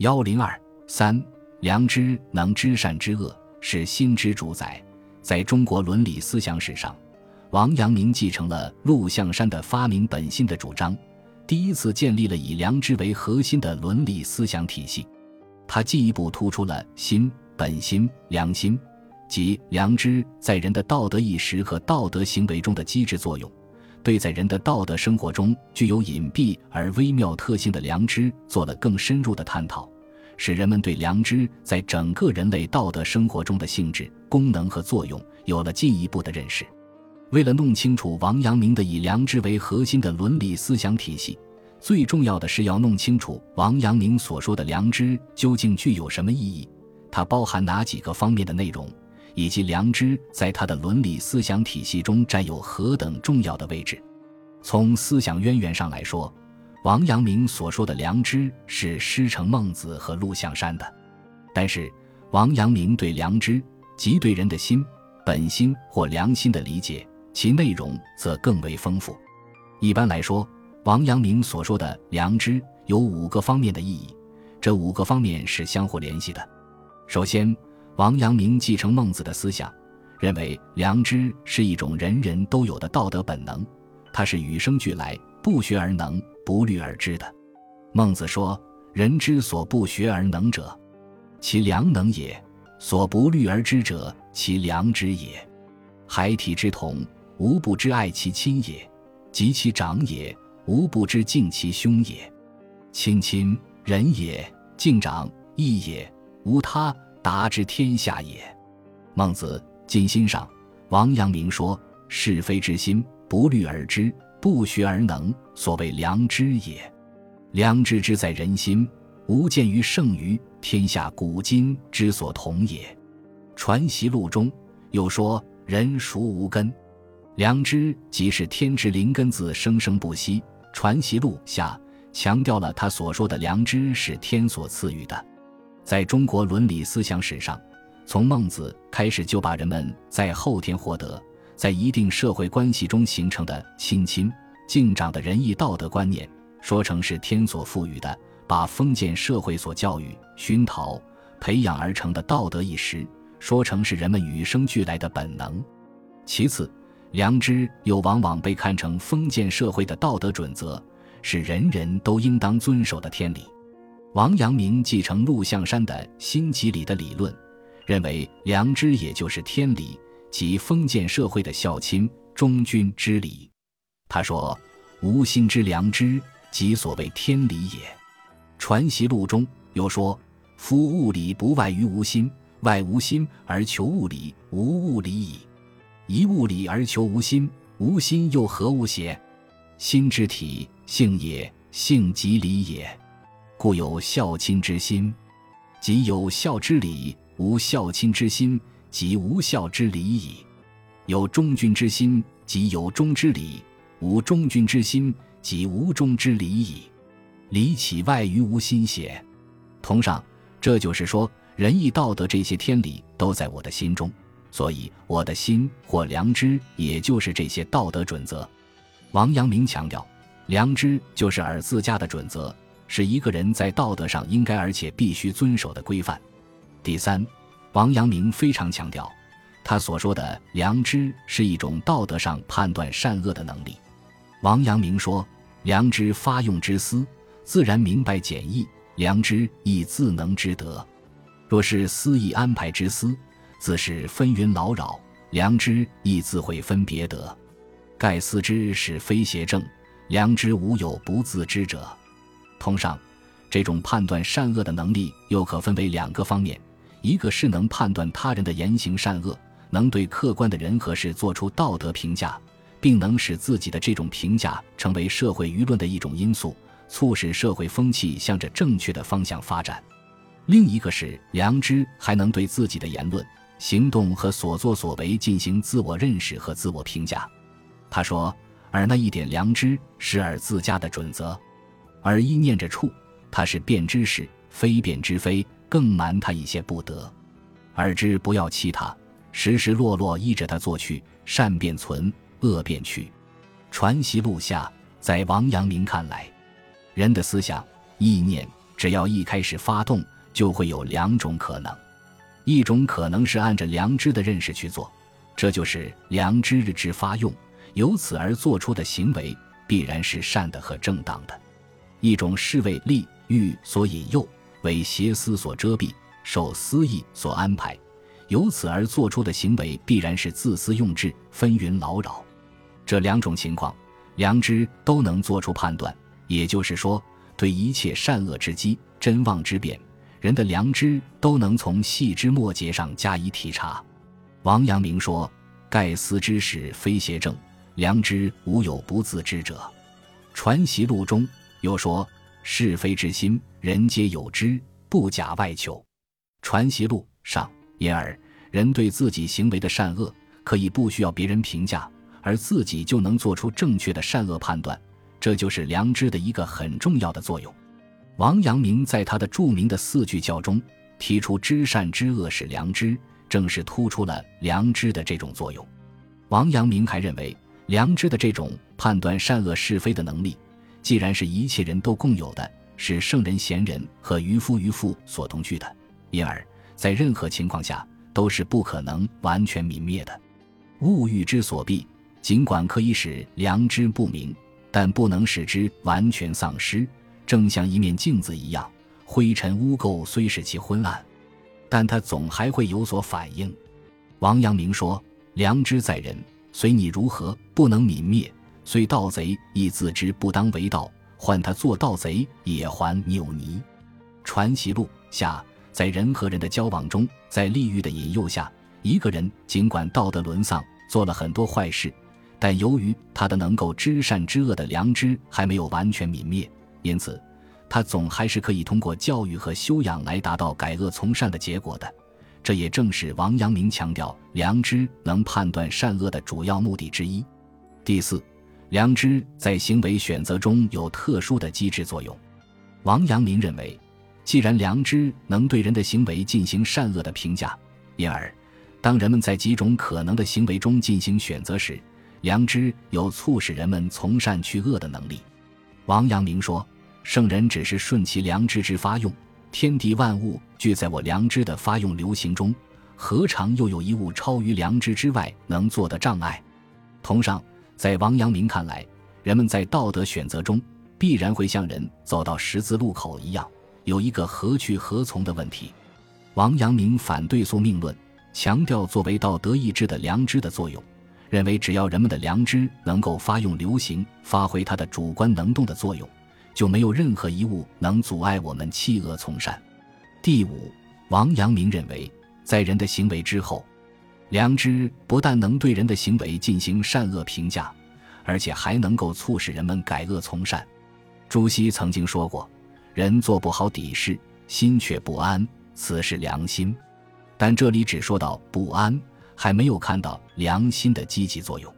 幺零二三，良知能知善知恶，是心之主宰。在中国伦理思想史上，王阳明继承了陆象山的发明本心的主张，第一次建立了以良知为核心的伦理思想体系。他进一步突出了心、本心、良心，即良知在人的道德意识和道德行为中的机制作用。对在人的道德生活中具有隐蔽而微妙特性的良知做了更深入的探讨，使人们对良知在整个人类道德生活中的性质、功能和作用有了进一步的认识。为了弄清楚王阳明的以良知为核心的伦理思想体系，最重要的是要弄清楚王阳明所说的良知究竟具有什么意义，它包含哪几个方面的内容。以及良知在他的伦理思想体系中占有何等重要的位置？从思想渊源上来说，王阳明所说的良知是师承孟子和陆象山的。但是，王阳明对良知即对人的心、本心或良心的理解，其内容则更为丰富。一般来说，王阳明所说的良知有五个方面的意义，这五个方面是相互联系的。首先，王阳明继承孟子的思想，认为良知是一种人人都有的道德本能，它是与生俱来、不学而能、不虑而知的。孟子说：“人之所不学而能者，其良能也；所不虑而知者，其良知也。孩提之童，无不知爱其亲也；及其长也，无不知敬其兄也。亲亲仁也，敬长义也，无他。”达之天下也。孟子尽心上，王阳明说：“是非之心，不虑而知，不学而能，所谓良知也。良知之在人心，无见于圣于天下古今之所同也。”《传习录》中又说：“人孰无根？良知即是天之灵根子，生生不息。”《传习录》下强调了他所说的良知是天所赐予的。在中国伦理思想史上，从孟子开始就把人们在后天获得、在一定社会关系中形成的亲亲敬长的仁义道德观念，说成是天所赋予的，把封建社会所教育、熏陶、培养而成的道德意识，说成是人们与生俱来的本能。其次，良知又往往被看成封建社会的道德准则，是人人都应当遵守的天理。王阳明继承陆象山的心即理的理论，认为良知也就是天理，即封建社会的孝亲忠君之礼。他说：“无心之良知，即所谓天理也。”《传习录》中又说：“夫物理不外于无心，外无心而求物理，无物理矣。一物理而求无心，无心又何物邪？心之体性也，性即理也。”故有孝亲之心，即有孝之理；无孝亲之心，即无孝之礼矣。有忠君之心，即有忠之礼；无忠君之心，即无忠之礼矣。理岂外于无心邪？同上，这就是说，仁义道德这些天理都在我的心中，所以我的心或良知，也就是这些道德准则。王阳明强调，良知就是尔自家的准则。是一个人在道德上应该而且必须遵守的规范。第三，王阳明非常强调，他所说的良知是一种道德上判断善恶的能力。王阳明说：“良知发用之思，自然明白简易；良知亦自能知得。若是思意安排之思，自是纷纭劳扰；良知亦自会分别得。盖思之是非邪正，良知无有不自知者。”通上，这种判断善恶的能力又可分为两个方面：一个是能判断他人的言行善恶，能对客观的人和事做出道德评价，并能使自己的这种评价成为社会舆论的一种因素，促使社会风气向着正确的方向发展；另一个是良知，还能对自己的言论、行动和所作所为进行自我认识和自我评价。他说：“而那一点良知，是尔自家的准则。”而一念着处，它是辨知识，非辨之非，更瞒他一些不得。而知不要欺他，时时落落依着他做去，善便存，恶便去。传习录下，在王阳明看来，人的思想、意念、只要一开始发动，就会有两种可能：一种可能是按着良知的认识去做，这就是良知日之发用，由此而做出的行为必然是善的和正当的；一种是为利欲所引诱，为邪思所遮蔽，受私意所安排，由此而做出的行为必然是自私用智，纷纭劳扰。这两种情况，良知都能做出判断。也就是说，对一切善恶之机、真妄之变，人的良知都能从细枝末节上加以体察。王阳明说：“盖思之始非邪正，良知无有不自知者。”《传习录》中又说：“是非之心，人皆有之，不假外求。”《传习录》上，因而人对自己行为的善恶，可以不需要别人评价。而自己就能做出正确的善恶判断，这就是良知的一个很重要的作用。王阳明在他的著名的四句教中提出“知善知恶是良知”，正是突出了良知的这种作用。王阳明还认为，良知的这种判断善恶是非的能力，既然是一切人都共有的，是圣人贤人和渔夫渔妇所同居的，因而，在任何情况下都是不可能完全泯灭的。物欲之所避。尽管可以使良知不明，但不能使之完全丧失。正像一面镜子一样，灰尘污垢虽使其昏暗，但它总还会有所反应。王阳明说：“良知在人，随你如何，不能泯灭。虽盗贼亦自知不当为盗，换他做盗贼也还扭泥。”《传习录》下，在人和人的交往中，在利欲的引诱下，一个人尽管道德沦丧，做了很多坏事。但由于他的能够知善知恶的良知还没有完全泯灭，因此他总还是可以通过教育和修养来达到改恶从善的结果的。这也正是王阳明强调良知能判断善恶的主要目的之一。第四，良知在行为选择中有特殊的机制作用。王阳明认为，既然良知能对人的行为进行善恶的评价，因而当人们在几种可能的行为中进行选择时，良知有促使人们从善去恶的能力。王阳明说：“圣人只是顺其良知之发用，天地万物俱在我良知的发用流行中，何尝又有一物超于良知之外能做的障碍？”同上，在王阳明看来，人们在道德选择中必然会像人走到十字路口一样，有一个何去何从的问题。王阳明反对宿命论，强调作为道德意志的良知的作用。认为只要人们的良知能够发用流行，发挥它的主观能动的作用，就没有任何一物能阻碍我们弃恶从善。第五，王阳明认为，在人的行为之后，良知不但能对人的行为进行善恶评价，而且还能够促使人们改恶从善。朱熹曾经说过：“人做不好底事，心却不安，此是良心。”但这里只说到不安。还没有看到良心的积极作用，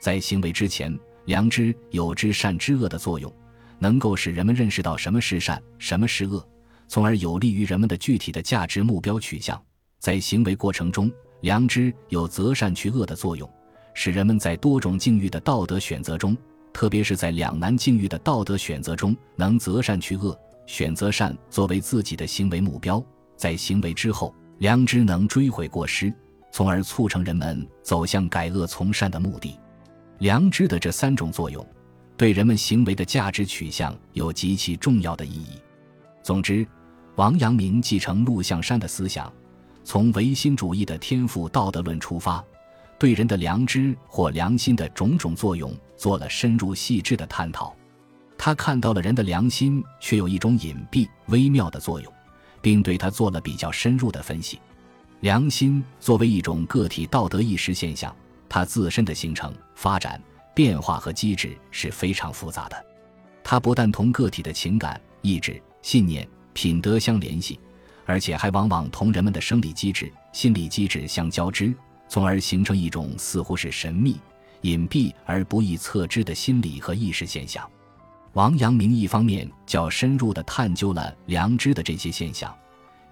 在行为之前，良知有知善知恶的作用，能够使人们认识到什么是善，什么是恶，从而有利于人们的具体的价值目标取向。在行为过程中，良知有择善去恶的作用，使人们在多种境遇的道德选择中，特别是在两难境遇的道德选择中，能择善去恶，选择善作为自己的行为目标。在行为之后，良知能追悔过失。从而促成人们走向改恶从善的目的，良知的这三种作用，对人们行为的价值取向有极其重要的意义。总之，王阳明继承陆象山的思想，从唯心主义的天赋道德论出发，对人的良知或良心的种种作用做了深入细致的探讨。他看到了人的良心却有一种隐蔽微妙的作用，并对他做了比较深入的分析。良心作为一种个体道德意识现象，它自身的形成、发展、变化和机制是非常复杂的。它不但同个体的情感、意志、信念、品德相联系，而且还往往同人们的生理机制、心理机制相交织，从而形成一种似乎是神秘、隐蔽而不易测知的心理和意识现象。王阳明一方面较深入地探究了良知的这些现象。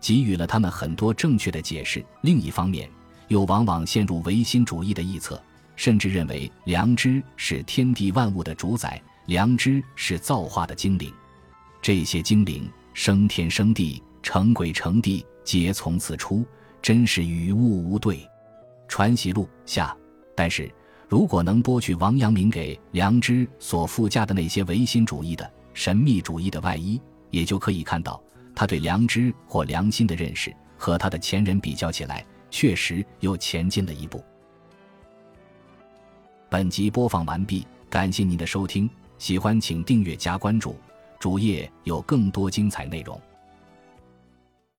给予了他们很多正确的解释。另一方面，又往往陷入唯心主义的臆测，甚至认为良知是天地万物的主宰，良知是造化的精灵。这些精灵生天生地，成鬼成地，皆从此出，真是与物无对。传习录下。但是如果能剥去王阳明给良知所附加的那些唯心主义的神秘主义的外衣，也就可以看到他对良知或良心的认识和他的前人比较起来，确实又前进了一步。本集播放完毕，感谢您的收听，喜欢请订阅加关注，主页有更多精彩内容。